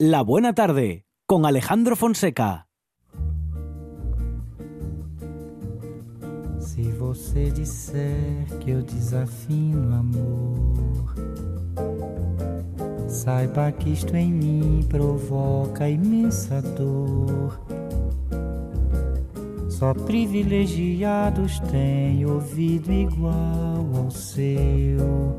La Buena Tarde con Alejandro Fonseca. Se você disser que eu desafino amor, saiba que isto em mim provoca imensa dor. Só privilegiados têm ouvido igual ao seu.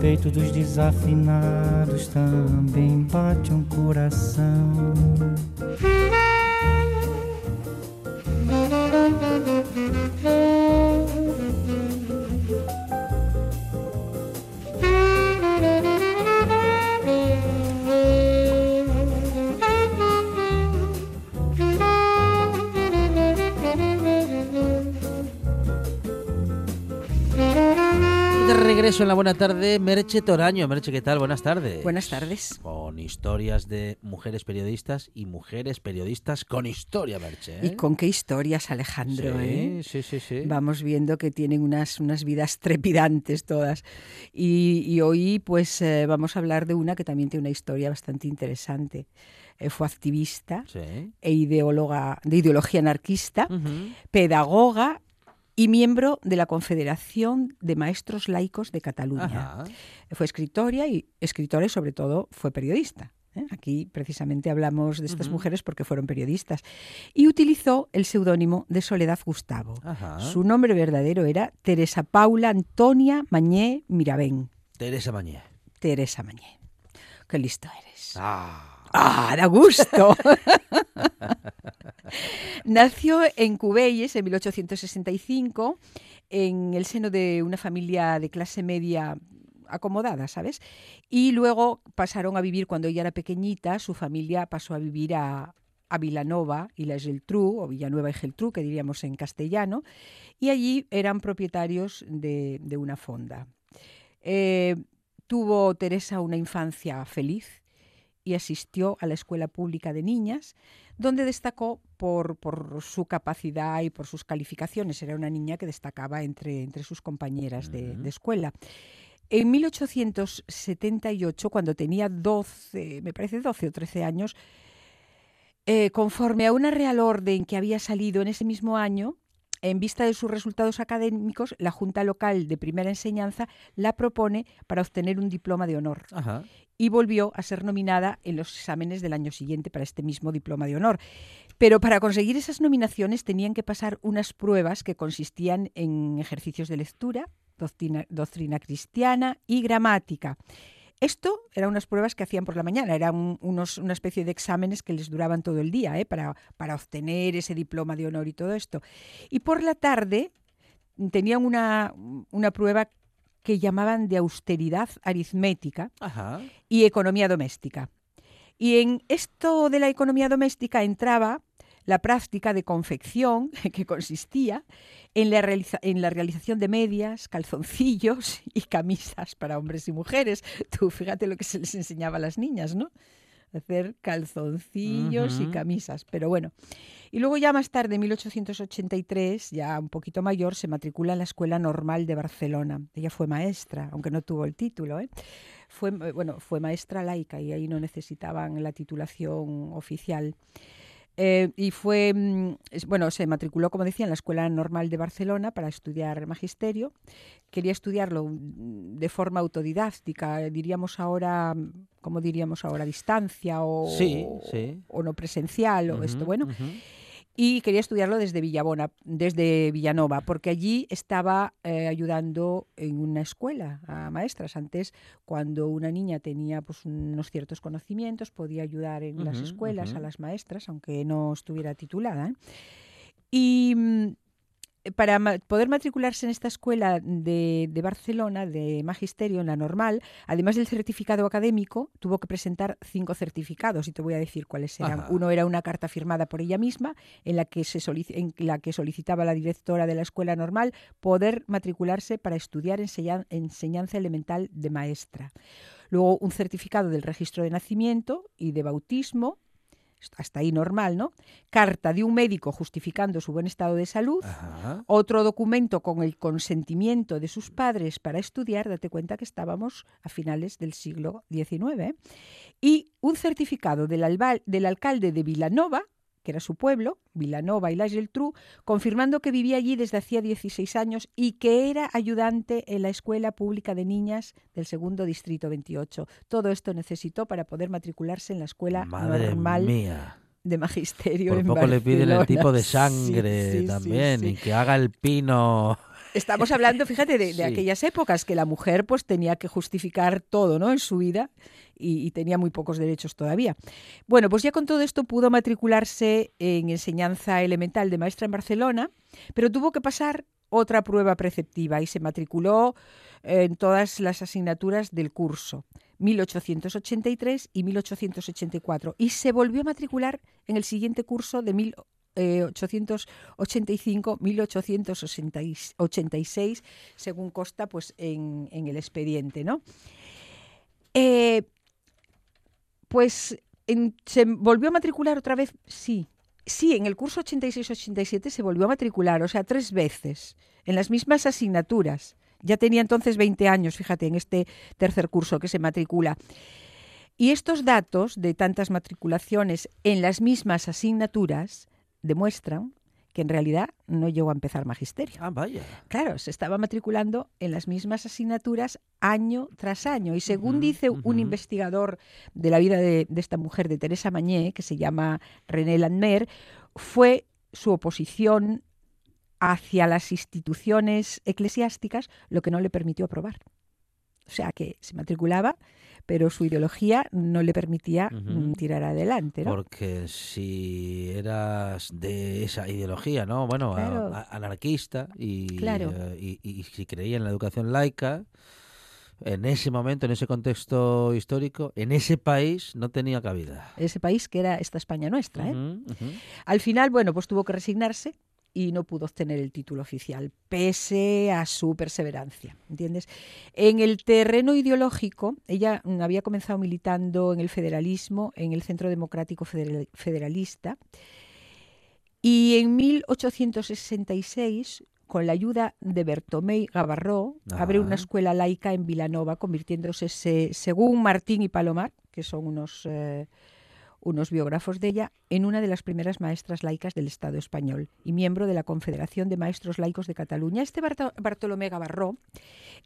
Peito dos desafinados também bate um coração. La buena tarde, Merche Toraño. Merche, ¿qué tal? Buenas tardes. Buenas tardes. Con historias de mujeres periodistas y mujeres periodistas con historia, Merche. ¿Y con qué historias, Alejandro? Sí, eh? sí, sí, sí, Vamos viendo que tienen unas, unas vidas trepidantes todas. Y, hoy, pues, eh, vamos a hablar de una que también tiene una historia bastante interesante. Eh, fue activista e ideóloga de ideología anarquista, pedagoga y miembro de la Confederación de Maestros Laicos de Cataluña. Fue escritora y, escritora y sobre todo fue periodista. ¿eh? Aquí precisamente hablamos de estas mujeres porque fueron periodistas. Y utilizó el seudónimo de Soledad Gustavo. Su nombre verdadero era Teresa Paula Antonia Mañé Mirabén. Teresa Mañé. Teresa Mañé. Qué listo eres. Ah. ¡Ah, da gusto! Nació en Cubelles en 1865, en el seno de una familia de clase media acomodada, ¿sabes? Y luego pasaron a vivir, cuando ella era pequeñita, su familia pasó a vivir a, a Vilanova y la Geltrú, o Villanueva y Geltrú, que diríamos en castellano, y allí eran propietarios de, una fonda. Eh, tuvo Teresa una infancia feliz, y asistió a la Escuela Pública de Niñas, donde destacó por, su capacidad y por sus calificaciones. Era una niña que destacaba entre, entre sus compañeras de, escuela. En 1878, cuando tenía 12, me parece 12 o 13 años, eh, conforme a una real orden que había salido en ese mismo año, en vista de sus resultados académicos, la Junta Local de Primera Enseñanza la propone para obtener un diploma de honor. Y volvió a ser nominada en los exámenes del año siguiente para este mismo diploma de honor. Pero para conseguir esas nominaciones tenían que pasar unas pruebas que consistían en ejercicios de lectura, doctrina cristiana y gramática. Esto eran unas pruebas que hacían por la mañana, eran unos, una especie de exámenes que les duraban todo el día ¿eh? para, para obtener ese diploma de honor y todo esto. Y por la tarde tenían una, una prueba que llamaban de austeridad aritmética y economía doméstica. Y en esto de la economía doméstica entraba la práctica de confección, que consistía en la, en la realización de medias, calzoncillos y camisas para hombres y mujeres. Tú fíjate lo que se les enseñaba a las niñas, ¿no? hacer calzoncillos y camisas. Pero bueno. Y luego ya más tarde, en 1883, ya un poquito mayor, se matricula en la Escuela Normal de Barcelona. Ella fue maestra, aunque no tuvo el título. ¿eh? Fue, eh, bueno, fue maestra laica y ahí no necesitaban la titulación oficial. Eh, y fue, mm, bueno, se matriculó, como decía, en la Escuela Normal de Barcelona para estudiar magisterio. Quería estudiarlo mm, de forma autodidáctica, diríamos ahora, mm, ¿cómo diríamos ahora? Distancia o, Sí, sí. o no presencial o esto. Ujú, Bueno, ujú. Y quería estudiarlo desde Villabona, desde Villanova, porque allí estaba eh, ayudando en una escuela a maestras. Antes, cuando una niña tenía pues, unos ciertos conocimientos, podía ayudar en las escuelas a las maestras, aunque no estuviera titulada. Y mm, para ma- poder matricularse en esta escuela de, de Barcelona, de magisterio, en la normal, además del certificado académico, tuvo que presentar cinco certificados y te voy a decir cuáles eran. Ajá. Uno era una carta firmada por ella misma, en la que se en la que solicitaba la directora de la escuela normal poder matricularse para estudiar enseñan- enseñanza elemental de maestra. Luego un certificado del registro de nacimiento y de bautismo, hasta ahí normal, ¿no? Carta de un médico justificando su buen estado de salud. Ajá. Otro documento con el consentimiento de sus padres para estudiar, date cuenta que estábamos a finales del siglo XIX, ¿eh? y un certificado del, alba- del alcalde de Vilanova, que era su pueblo, Vilanova y la Geltrú, confirmando que vivía allí desde hacía 16 años y que era ayudante en la Escuela Pública de Niñas del Segundo Distrito 28. Todo esto necesitó para poder matricularse en la Escuela Madre Normal mía. de Magisterio Por en poco le piden el tipo de sangre sí, sí, también sí. y que haga el pino. Estamos hablando, fíjate, de, de aquellas épocas que la mujer pues tenía que justificar todo, ¿no? En su vida y, tenía muy pocos derechos todavía. Bueno, pues ya con todo esto pudo matricularse en enseñanza elemental de maestra en Barcelona, pero tuvo que pasar otra prueba preceptiva y se matriculó eh, en todas las asignaturas del curso. 1883 y 1884 y se volvió a matricular en el siguiente curso de 1885-1886, según consta pues, en, en el expediente. ¿no? Eh, pues se volvió a matricular otra vez, sí. Sí, en el curso 86-87 se volvió a matricular, o sea, tres veces, en las mismas asignaturas. Ya tenía entonces 20 años, fíjate, en este tercer curso que se matricula. Y estos datos de tantas matriculaciones en las mismas asignaturas demuestran que en realidad no llegó a empezar magisterio. Ah, vaya. Claro, se estaba matriculando en las mismas asignaturas año tras año. Y según dice un investigador de la vida de, de esta mujer, de Teresa Mañé, que se llama René Landmer, fue su oposición hacia las instituciones eclesiásticas lo que no le permitió aprobar. O sea, que se matriculaba, pero su ideología no le permitía mm, tirar adelante. ¿no? Porque si eras de esa ideología, ¿no? Bueno, a- Claro. a- anarquista y, Claro. eh, y, y si creía en la educación laica, en ese momento, en ese contexto histórico, en ese país no tenía cabida. Ese país que era esta España nuestra. ¿eh? Al final, bueno, pues tuvo que resignarse y no pudo obtener el título oficial, pese a su perseverancia, ¿entiendes? En el terreno ideológico, ella había comenzado militando en el federalismo, en el Centro Democrático Federal- Federalista, y en 1866, con la ayuda de Bertomeu Gavarró, abre una escuela laica en Vilanova, convirtiéndose, se- según Martín y Palomar, que son unos... eh, unos biógrafos de ella, en una de las primeras maestras laicas del Estado español y miembro de la Confederación de Maestros Laicos de Cataluña. Este Barto- Bartolomé Gavarró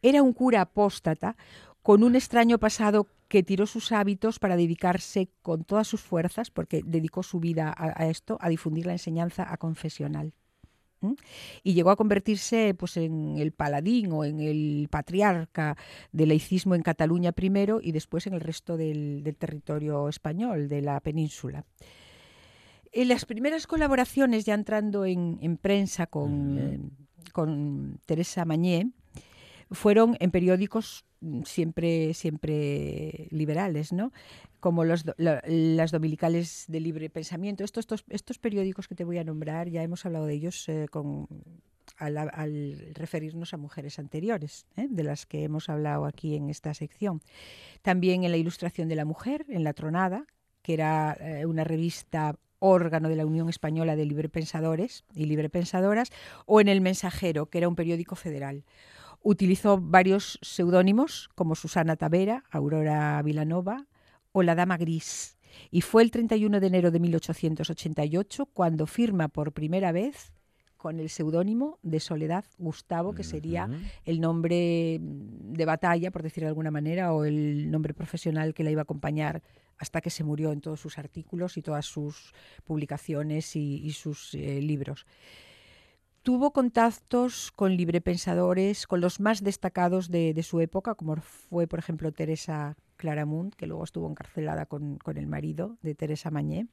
era un cura apóstata con un extraño pasado que tiró sus hábitos para dedicarse con todas sus fuerzas, porque dedicó su vida a esto, a difundir la enseñanza a confesional. Y llegó a convertirse pues, en el paladín o en el patriarca del laicismo en Cataluña primero y después en el resto del, del territorio español, de la península. En las primeras colaboraciones, ya entrando en, en prensa con, eh, con Teresa Mañé, fueron en periódicos siempre, siempre liberales, ¿no? Como los, las dominicales de libre pensamiento. Estos, estos, estos periódicos que te voy a nombrar, ya hemos hablado de ellos eh, con, al, al referirnos a mujeres anteriores, ¿eh? de las que hemos hablado aquí en esta sección. También en la Ilustración de la Mujer, en La Tronada, que era eh, una revista órgano de la Unión Española de Librepensadores y Librepensadoras, o en El Mensajero, que era un periódico federal. Utilizó varios seudónimos como Susana Tavera, Aurora Vilanova o La Dama Gris. Y fue el 31 de enero de 1888 cuando firma por primera vez con el seudónimo de Soledad Gustavo, que sería el nombre de batalla, por decir de alguna manera, o el nombre profesional que la iba a acompañar hasta que se murió en todos sus artículos y todas sus publicaciones y, y sus eh, libros. Tuvo contactos con librepensadores, con los más destacados de, su época, como fue, por ejemplo, Teresa Claramunt, que luego estuvo encarcelada con, con el marido de Teresa Mañé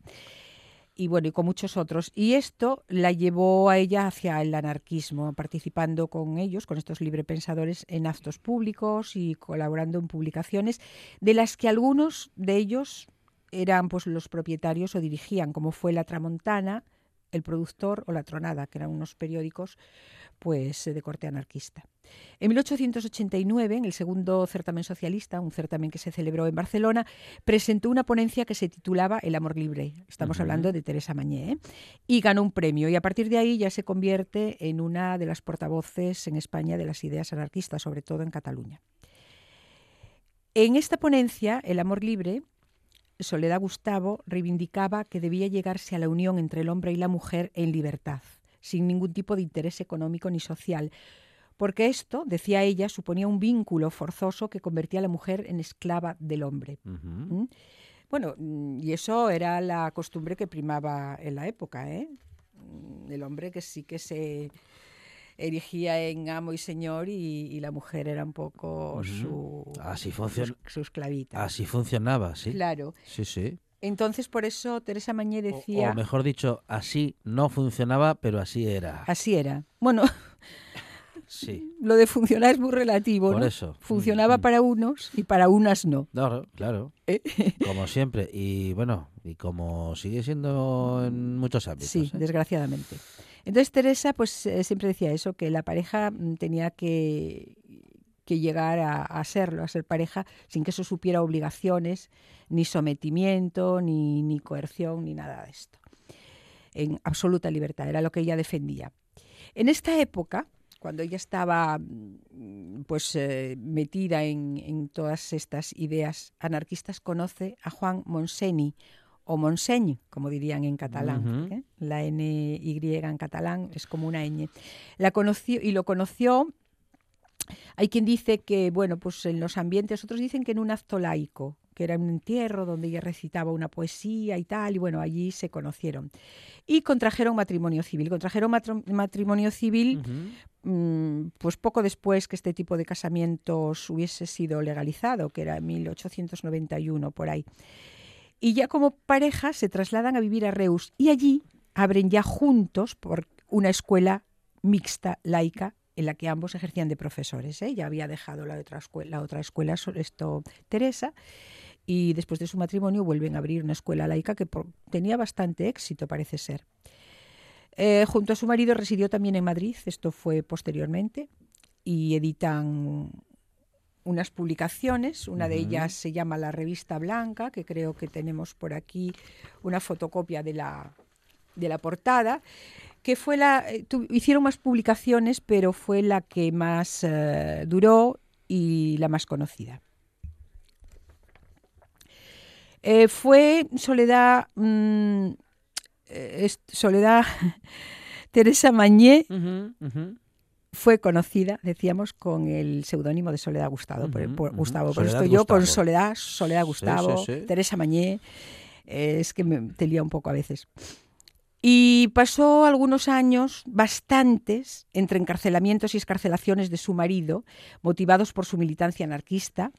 y bueno, y con muchos otros. Y esto la llevó a ella hacia el anarquismo, participando con ellos, con estos librepensadores, en actos públicos y colaborando en publicaciones, de las que algunos de ellos eran pues los propietarios o dirigían, como fue La Tramontana, El Productor o La Tronada, que eran unos periódicos pues de corte anarquista. En 1889, en el segundo certamen socialista, un certamen que se celebró en Barcelona, presentó una ponencia que se titulaba El amor libre. Estamos hablando de Teresa Mañé. ¿eh? Y ganó un premio. Y a partir de ahí ya se convierte en una de las portavoces en España de las ideas anarquistas, sobre todo en Cataluña. En esta ponencia, El amor libre, Soledad Gustavo reivindicaba que debía llegarse a la unión entre el hombre y la mujer en libertad, sin ningún tipo de interés económico ni social, porque esto, decía ella, suponía un vínculo forzoso que convertía a la mujer en esclava del hombre. ¿Mm? Bueno, y eso era la costumbre que primaba en la época, ¿eh? El hombre que sí que se erigía en amo y señor y, y la mujer era un poco su, Así. Así funcionaba, sí. Claro. Sí, sí. Entonces, por eso Teresa Mañé O- decía... O, mejor dicho, así no funcionaba, pero así era. Así era. Bueno, Sí. lo de funcionar es muy relativo, Por ¿no? eso. Funcionaba Mm, para unos y para unas no. Claro, claro. ¿eh? Como siempre. Y bueno, y como sigue siendo en muchos ámbitos. Sí, ¿eh? desgraciadamente. Entonces Teresa pues eh, siempre decía eso, que la pareja mm, tenía que, que llegar a, a serlo, a ser pareja, sin que eso supiera obligaciones, ni sometimiento, ni, ni coerción, ni nada de esto. En absoluta libertad, era lo que ella defendía. En esta época, cuando ella estaba mm, pues eh, metida en, en todas estas ideas anarquistas, conoce a Juan Monseni, o Monseñ, como dirían en catalán. Ujú. ¿eh? La NY en catalán es como una ñ. La conoció y lo conoció. Hay quien dice que, bueno, pues en los ambientes, otros dicen que en un acto laico, que era un entierro donde ella recitaba una poesía y tal, y bueno, allí se conocieron. Y contrajeron matrimonio civil. Contrajeron matrimonio civil mm, pues poco después que este tipo de casamientos hubiese sido legalizado, que era en 1891 por ahí. Y ya como pareja se trasladan a vivir a Reus y allí abren ya juntos por una escuela mixta laica en la que ambos ejercían de profesores. ¿eh? Ya había dejado la otra escuela, la otra escuela so- esto Teresa y después de su matrimonio vuelven a abrir una escuela laica que por- tenía bastante éxito, parece ser. Eh, junto a su marido residió también en Madrid, esto fue posteriormente, y editan unas publicaciones, una de ellas se llama La Revista Blanca, que creo que tenemos por aquí una fotocopia de la, de la portada, que fue la, eh, tu- hicieron más publicaciones, pero fue la que más eh, duró y la más conocida. Eh, fue Soledad, mm, eh, Soledad Teresa Mañé, fue conocida, decíamos, con el seudónimo de Soledad Gustavo. por, ujú. Gustavo. Por esto yo con. Soledad, Soledad Gustavo, sí, sí. Teresa Mañé, eh, es que me te lía un poco a veces. Y pasó algunos años, bastantes, entre encarcelamientos y escarcelaciones de su marido, motivados por su militancia anarquista.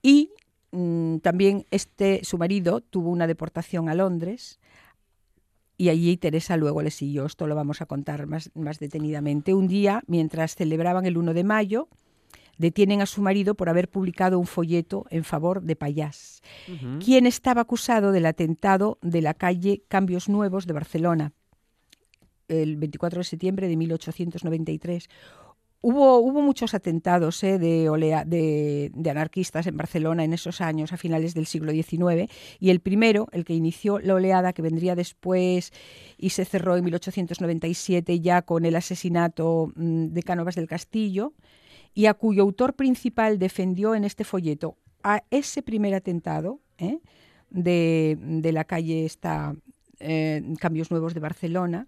Y mm, también este, su marido tuvo una deportación a Londres y allí Teresa luego le siguió. Esto lo vamos a contar más, más detenidamente. Un día, mientras celebraban el 1 de mayo, detienen a su marido por haber publicado un folleto en favor de Payás, Ujú. quien estaba acusado del atentado de la calle Cambios Nuevos de Barcelona el 24 de septiembre de 1893. Hubo, hubo muchos atentados eh, de, olea, de, de, anarquistas en Barcelona en esos años, a finales del siglo XIX, y el primero, el que inició la oleada, que vendría después y se cerró en 1897 ya con el asesinato mmm, de Cánovas del Castillo, y a cuyo autor principal defendió en este folleto a ese primer atentado eh, de, de, la calle esta, eh, Cambios Nuevos de Barcelona,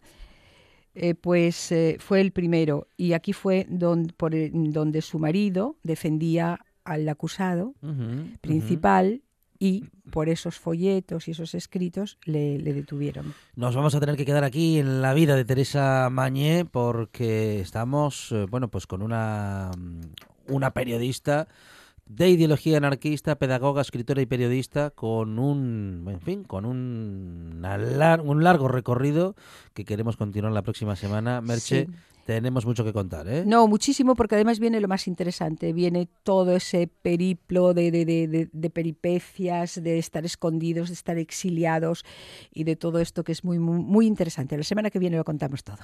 eh, pues fue el primero y aquí fue don, por donde su marido defendía al acusado Uh -huh, principal. Y por esos folletos y esos escritos le, le, detuvieron. Nos vamos a tener que quedar aquí en la vida de Teresa Mañé porque estamos, eh, bueno, pues con una, una periodista de ideología anarquista, pedagoga, escritora y periodista, con un, en fin, con un, lar un largo recorrido que queremos continuar la próxima semana. Merche, sí. Tenemos mucho que contar, ¿eh? No, muchísimo, porque además viene lo más interesante, viene todo ese periplo de, de, de, de, peripecias, de estar escondidos, de estar exiliados y de todo esto que es muy, muy, muy interesante. La semana que viene lo contamos todo.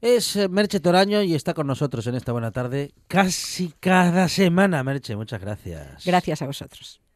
Es eh, Merche Toraño y está con nosotros en esta buena tarde casi cada semana. Merche, muchas gracias. Gracias a vosotros.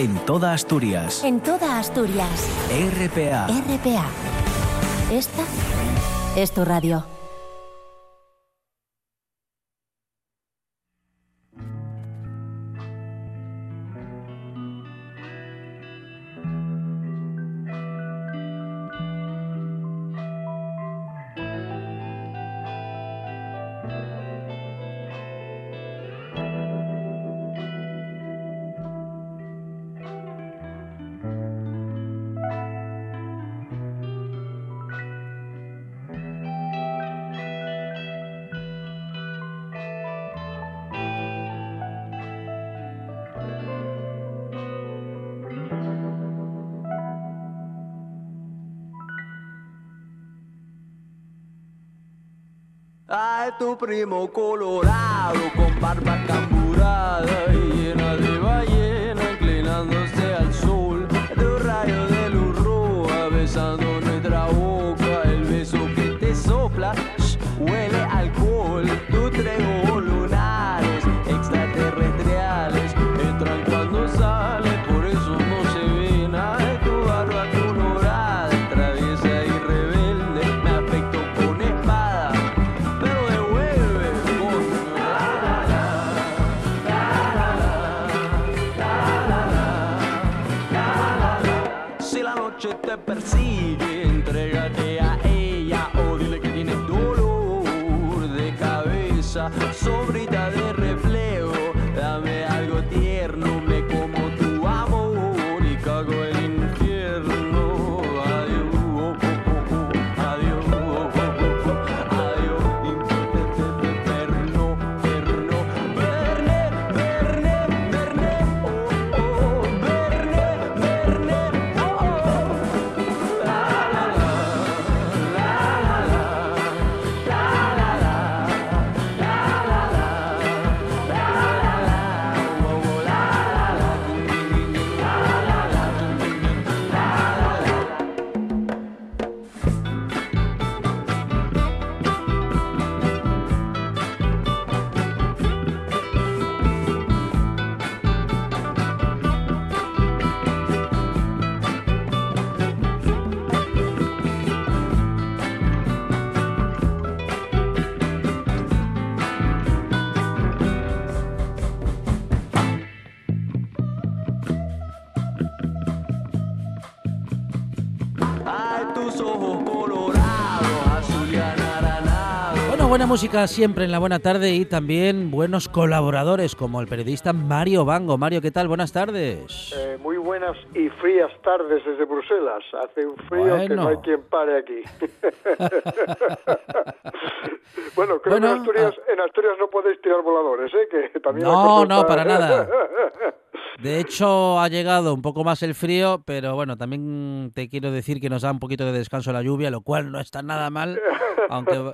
En toda Asturias. En toda Asturias. RPA. RPA. Esta es tu radio. Tu primo colorado con barba camburada buena música siempre en la buena tarde y también buenos colaboradores como el periodista Mario Bango. Mario, ¿qué tal? Buenas tardes. Eh, muy buenas y frías tardes desde Bruselas. Hace un frío que no hay quien pare aquí. bueno, creo Bueno, que en Asturias, en Asturias no podéis tirar voladores, ¿eh? Que también No, no, para nada. De hecho, ha llegado un poco más el frío, pero bueno, también te quiero decir que nos da un poquito de descanso la lluvia, lo cual no está nada mal, aunque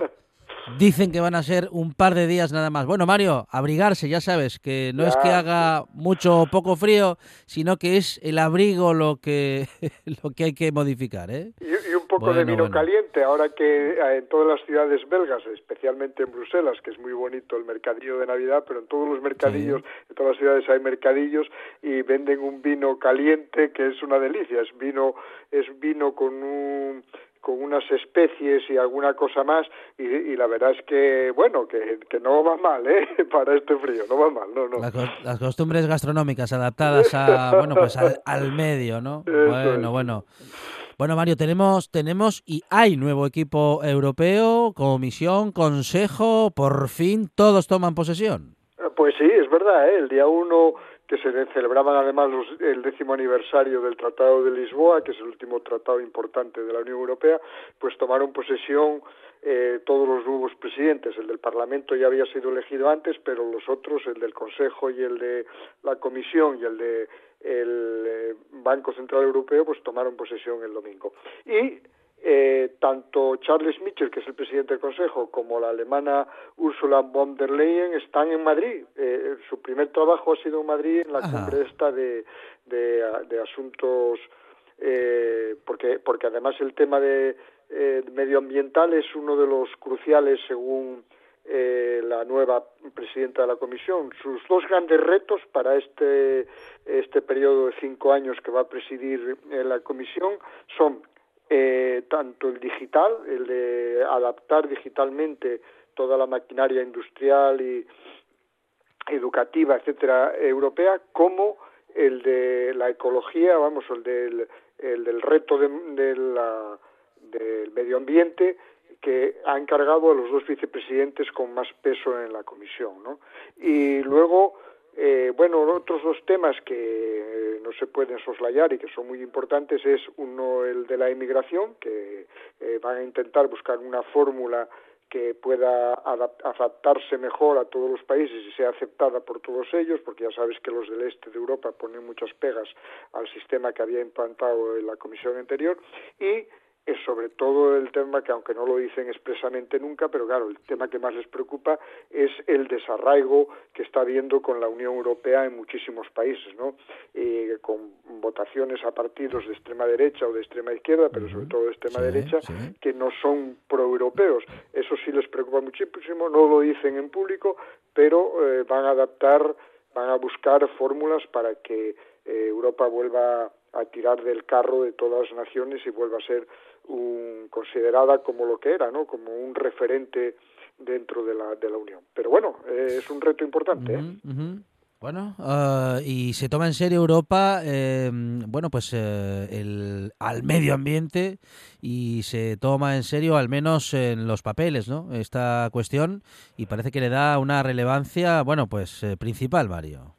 dicen que van a ser un par de días nada más. Bueno, Mario, abrigarse, ya sabes, que no es que haga mucho o poco frío, sino que es el abrigo lo que, lo que hay que modificar, ¿eh? Y, y un poco de vino bueno. caliente, ahora que eh, en todas las ciudades belgas, especialmente en Bruselas, que es muy bonito el mercadillo de Navidad, pero en todos los mercadillos, en todas las ciudades hay mercadillos y venden un vino caliente que es una delicia, es vino, es vino con un con unas especies y alguna cosa más y, y la verdad es que bueno que, que no va mal eh para este frío no va mal no no Las, cos- las costumbres gastronómicas adaptadas a bueno pues al, al medio, ¿no? Eso Bueno, es. bueno. Bueno, Mario, tenemos tenemos y hay nuevo equipo europeo, comisión, consejo, por fin todos toman posesión. Pues sí, es verdad, ¿eh? el día uno que se celebraban además los- el décimo aniversario del Tratado de Lisboa, que es el último tratado importante de la Unión Europea, pues tomaron posesión eh, todos los nuevos presidentes. El del Parlamento ya había sido elegido antes, pero los otros, el del Consejo y el de la Comisión y el de el eh, Banco Central Europeo, pues tomaron posesión el domingo. Y eh, tanto Charles Michel, que es el presidente del Consejo, como la alemana Ursula von der Leyen están en Madrid. Eh, su primer trabajo ha sido en Madrid en la Ajá. cumbre esta de, de, de asuntos, eh, porque, porque además el tema de eh, medioambiental es uno de los cruciales según eh, la nueva presidenta de la Comisión. Sus dos grandes retos para este, este periodo de cinco años que va a presidir eh, la Comisión son eh, tanto el digital, el de adaptar digitalmente toda la maquinaria industrial y educativa, etcétera, europea, como el de la ecología, vamos, el del, el del reto de, la, del medio ambiente, que ha encargado a los dos vicepresidentes con más peso en la comisión, ¿no? Y luego, eh, bueno, otros dos temas que eh, no se pueden soslayar y que son muy importantes es uno el de la inmigración, que eh, van a intentar buscar una fórmula que pueda adap- adaptarse mejor a todos los países y sea aceptada por todos ellos, porque ya sabes que los del este de Europa ponen muchas pegas al sistema que había implantado en la comisión anterior y es sobre todo el tema que aunque no lo dicen expresamente nunca, pero claro, el tema que más les preocupa es el desarraigo que está habiendo con la Unión Europea en muchísimos países, ¿no? Eh, con votaciones a partidos de extrema derecha o de extrema izquierda, pero sobre todo de extrema Sí, derecha, sí. que no son proeuropeos. Eso sí les preocupa muchísimo, no lo dicen en público, pero eh, van a adaptar, van a buscar fórmulas para que eh, Europa vuelva a tirar del carro de todas las naciones y vuelva a ser un, considerada como lo que era, ¿no? Como un referente dentro de la, de la Unión. Pero bueno, es un reto importante. ¿eh? Bueno, ah, y se toma en serio Europa, eh, bueno, pues eh, el, al medio ambiente y se toma en serio, al menos en los papeles, ¿no? Esta cuestión y parece que le da una relevancia, bueno, pues eh, principal, Mario.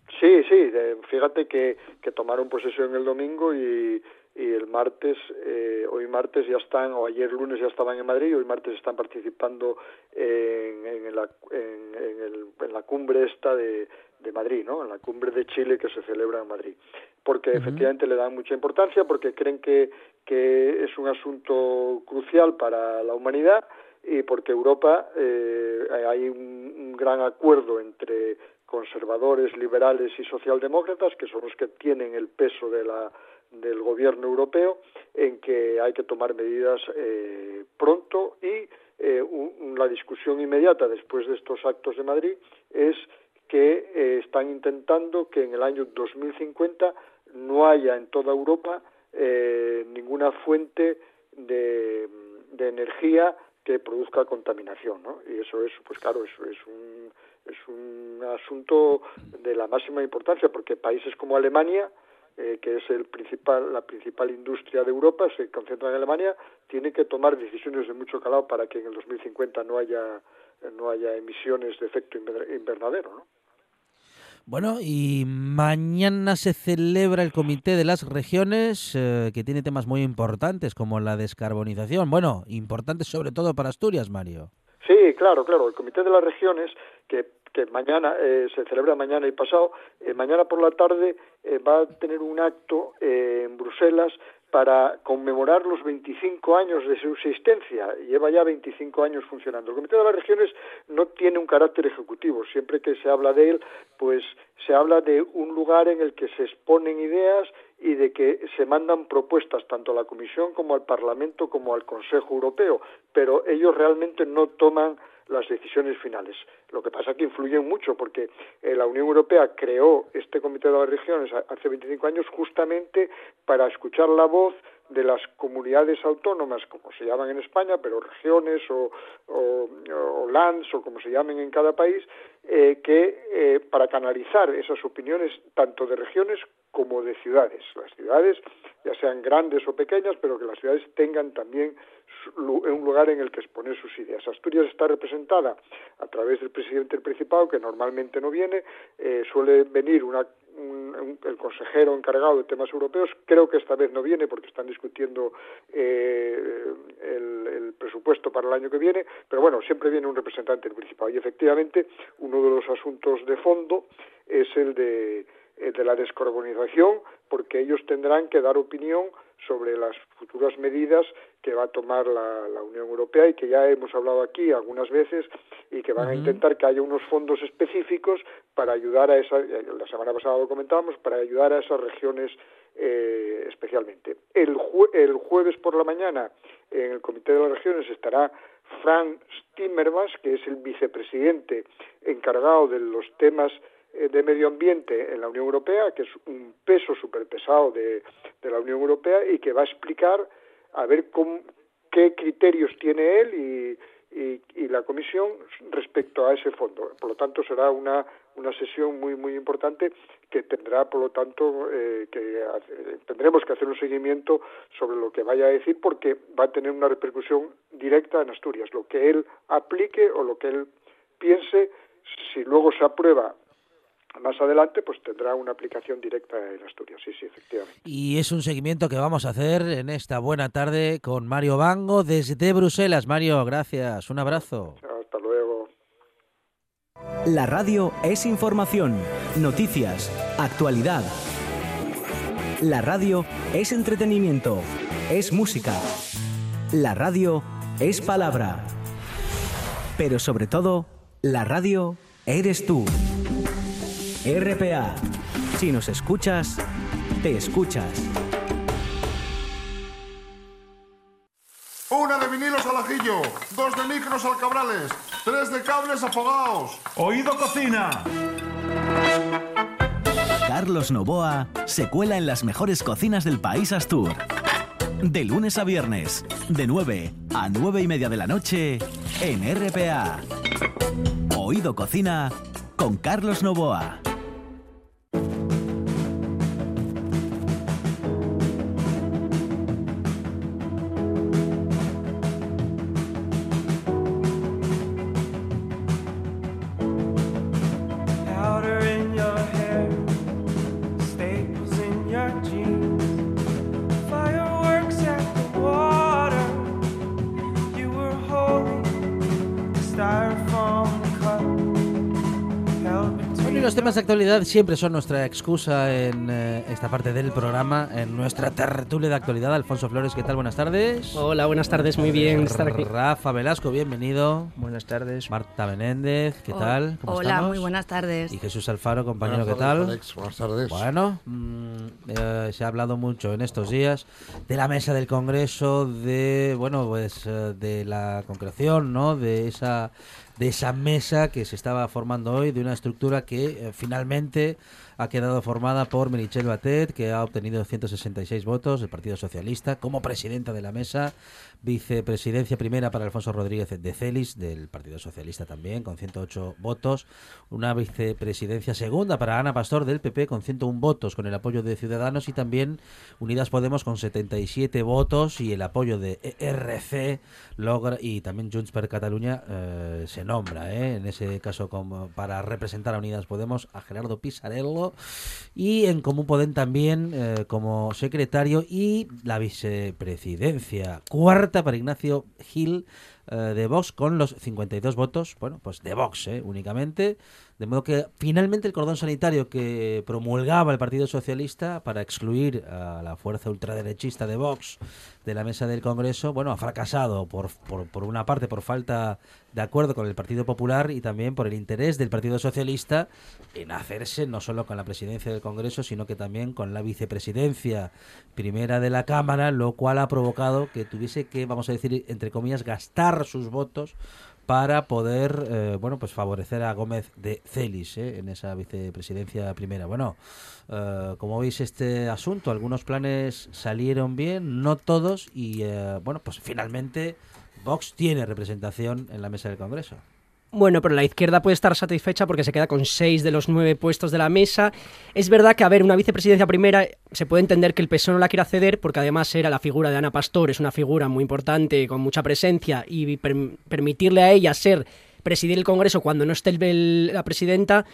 Eh, fíjate que, que tomaron posesión el domingo y, y el martes, eh, hoy martes ya están, o ayer lunes ya estaban en Madrid, y hoy martes están participando en, en, la, en, en el- en la cumbre esta de, de Madrid, ¿no? En la cumbre de Chile que se celebra en Madrid. Porque efectivamente le dan mucha importancia, porque creen que, que es un asunto crucial para la humanidad y porque Europa eh, hay un, un gran acuerdo entre conservadores, liberales y socialdemócratas, que son los que tienen el peso de la, del gobierno europeo, en que hay que tomar medidas eh, pronto y eh, un- la discusión inmediata después de estos actos de Madrid es que eh, están intentando que en el año 2050 no haya en toda Europa eh, ninguna fuente de, de energía que produzca contaminación, ¿no? Y eso es, pues claro, eso es un es un asunto de la máxima importancia porque países como Alemania eh, que es el principal, la principal industria de Europa, se concentra en Alemania, tiene que tomar decisiones de mucho calado para que en el 2050 no haya no haya emisiones de efecto inver- invernadero, ¿no? Bueno, y mañana se celebra el Comité de las Regiones, eh, que tiene temas muy importantes como la descarbonización. Bueno, importantes sobre todo para Asturias, Mario. Sí, claro, claro. El Comité de las Regiones, que, que mañana eh, se celebra mañana y pasado, eh, mañana por la tarde eh, va a tener un acto eh, en Bruselas para conmemorar los 25 años de su existencia. Lleva ya 25 años funcionando. El Comité de las Regiones no tiene un carácter ejecutivo. Siempre que se habla de él, pues se habla de un lugar en el que se exponen ideas y de que se mandan propuestas tanto a la Comisión como al Parlamento como al Consejo Europeo, pero ellos realmente no toman las decisiones finales. Lo que pasa es que influyen mucho porque eh, la Unión Europea creó este Comité de las Regiones hace 25 años justamente para escuchar la voz de las comunidades autónomas, como se llaman en España, pero regiones o, o, o lands o como se llamen en cada país, eh, que eh, para canalizar esas opiniones tanto de regiones como de ciudades. Las ciudades, ya sean grandes o pequeñas, pero que las ciudades tengan también un lugar en el que exponer sus ideas. Asturias está representada a través del presidente del Principado, que normalmente no viene, eh, suele venir una, un- un- el consejero encargado de temas europeos, creo que esta vez no viene porque están discutiendo eh, el, el presupuesto para el año que viene, pero bueno, siempre viene un representante del Principado. Y efectivamente, uno de los asuntos de fondo es el de eh, de la descarbonización, porque ellos tendrán que dar opinión sobre las futuras medidas que va a tomar la, la Unión Europea y que ya hemos hablado aquí algunas veces y que van a intentar que haya unos fondos específicos para ayudar a esa, eh, la semana pasada lo comentábamos, para ayudar a esas regiones eh, especialmente. El, jue- el jueves por la mañana en el Comité de las Regiones estará Frank Timmermans, que es el vicepresidente encargado de los temas de medio ambiente en la Unión Europea, que es un peso superpesado de, de la Unión Europea y que va a explicar a ver cómo, qué criterios tiene él y, y, la Comisión respecto a ese fondo. Por lo tanto, será una, una sesión muy muy importante que tendrá, por lo tanto, eh, que tendremos que hacer un seguimiento sobre lo que vaya a decir porque va a tener una repercusión directa en Asturias. Lo que él aplique o lo que él piense, si luego se aprueba más adelante, pues tendrá una aplicación directa en Asturias. Sí, sí, efectivamente. Y es un seguimiento que vamos a hacer en esta buena tarde con Mario Bango desde Bruselas. Mario, gracias. Un abrazo. Hasta luego. La radio es información, noticias, actualidad. La radio es entretenimiento, es música. La radio es palabra. Pero sobre todo, la radio eres tú. RPA. Si nos escuchas, te escuchas. Una de vinilos al ajillo, dos de micros al cabrales, tres de cables afogados. Oído cocina. Carlos Novoa se cuela en las mejores cocinas del país Astur. De lunes a viernes, de 9 a 9 y media de la noche, en RPA. Oído Cocina con Carlos Novoa. Actualidad siempre son nuestra excusa en eh, esta parte del programa, en nuestra tertulia de actualidad. Alfonso Flores, ¿qué tal? Buenas tardes. Hola, buenas tardes, muy bien estar aquí. Rafa Velasco, bienvenido. Buenas tardes. Marta Menéndez, ¿qué tal? ¿Cómo Hola, estamos? muy buenas tardes. Y Jesús Alfaro, compañero, Buenas ¿qué tardes, tal? Alex, buenas tardes. Bueno, mm, eh, se ha hablado mucho en estos días de la mesa del Congreso, de bueno, pues eh, de la concreción, ¿no? De esa de esa mesa que se estaba formando hoy, de una estructura que eh, finalmente ha quedado formada por Merichel Batet, que ha obtenido 166 votos del Partido Socialista como presidenta de la mesa, vicepresidencia primera para Alfonso Rodríguez de Celis, del Partido Socialista también, con 108 votos. Una vicepresidencia segunda para Ana Pastor del PP, con 101 votos, con el apoyo de Ciudadanos y también Unidas Podemos con 77 votos y el apoyo de ERC logra, y también Junts per Cataluña eh, se nombra, eh, en ese caso como para representar a Unidas Podemos a Gerardo Pisarello y en Común Podem también eh, como secretario y la vicepresidencia cuarta para Ignacio Gil eh, de Vox con los 52 votos, bueno, pues de Vox eh, únicamente. De modo que finalmente el cordón sanitario que promulgaba el Partido Socialista para excluir a la fuerza ultraderechista de Vox de la mesa del Congreso, bueno, ha fracasado por, por, por una parte por falta de acuerdo con el Partido Popular y también por el interés del Partido Socialista en hacerse no solo con la presidencia del Congreso, sino que también con la vicepresidencia primera de la Cámara, lo cual ha provocado que tuviese que, vamos a decir, entre comillas, gastar sus votos para poder eh, bueno pues favorecer a Gómez de Celis eh, en esa vicepresidencia primera. Bueno, eh, como veis este asunto, algunos planes salieron bien, no todos, y eh, bueno, pues finalmente Vox tiene representación en la mesa del Congreso. Bueno, pero la izquierda puede estar satisfecha porque se queda con seis de los nueve puestos de la mesa. Es verdad que, a ver, una vicepresidencia primera se puede entender que el PSOE no la quiera ceder porque además era la figura de Ana Pastor, es una figura muy importante, con mucha presencia, y per permitirle a ella ser presidir el Congreso cuando no esté el, la presidenta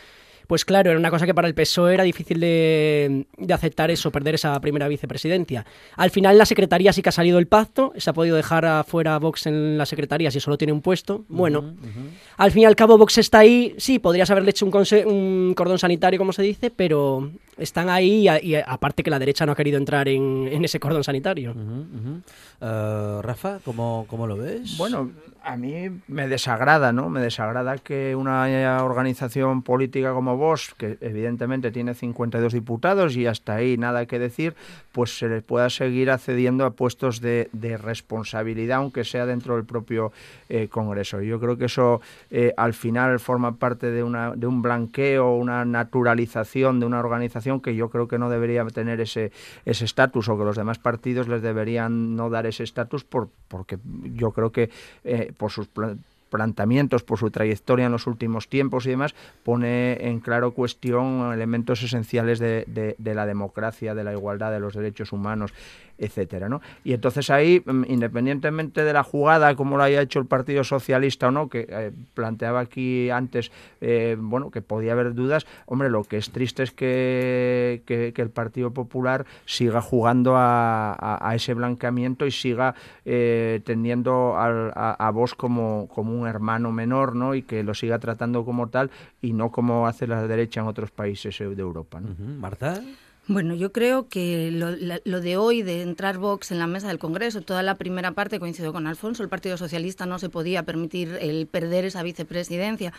pues claro, era una cosa que para el PSOE era difícil de, de, aceptar eso, perder esa primera vicepresidencia. Al final la secretaría sí que ha salido el pacto, se ha podido dejar afuera a Vox en la secretaría si solo tiene un puesto. Bueno, uh -huh, uh -huh. al fin y al cabo Vox está ahí, sí, podrías haberle hecho un, un cordón sanitario, como se dice, pero están ahí y, y, aparte que la derecha no ha querido entrar en, en ese cordón sanitario. Uh -huh, uh, Rafa, ¿cómo, ¿cómo lo ves? Bueno, a mí me desagrada, ¿no? Me desagrada que una organización política como vos, que evidentemente tiene 52 diputados y hasta ahí nada que decir, pues se les pueda seguir accediendo a puestos de, de responsabilidad, aunque sea dentro del propio eh, Congreso. Yo creo que eso eh, al final forma parte de, una, de un blanqueo, una naturalización de una organización que yo creo que no debería tener ese estatus o que los demás partidos les deberían no dar ese estatus por, porque yo creo que eh, por sus planteamientos, por su trayectoria en los últimos tiempos y demás, pone en claro cuestión elementos esenciales de, de, de la democracia, de la igualdad, de los derechos humanos etcétera, ¿no? Y entonces ahí, mm, independientemente de la jugada, como lo haya hecho el Partido Socialista o no, que eh, planteaba aquí antes, eh, bueno, que podía haber dudas, hombre, lo que es triste es que, que, el Partido Popular siga jugando a, a, ese blanqueamiento y siga eh, a, a vos como, como un hermano menor, ¿no? Y que lo siga tratando como tal y no como hace la derecha en otros países de Europa, ¿no? Marta. Bueno, yo creo que lo, lo, de hoy, de entrar Vox en la mesa del Congreso, toda la primera parte coincido con Alfonso, el Partido Socialista no se podía permitir el perder esa vicepresidencia,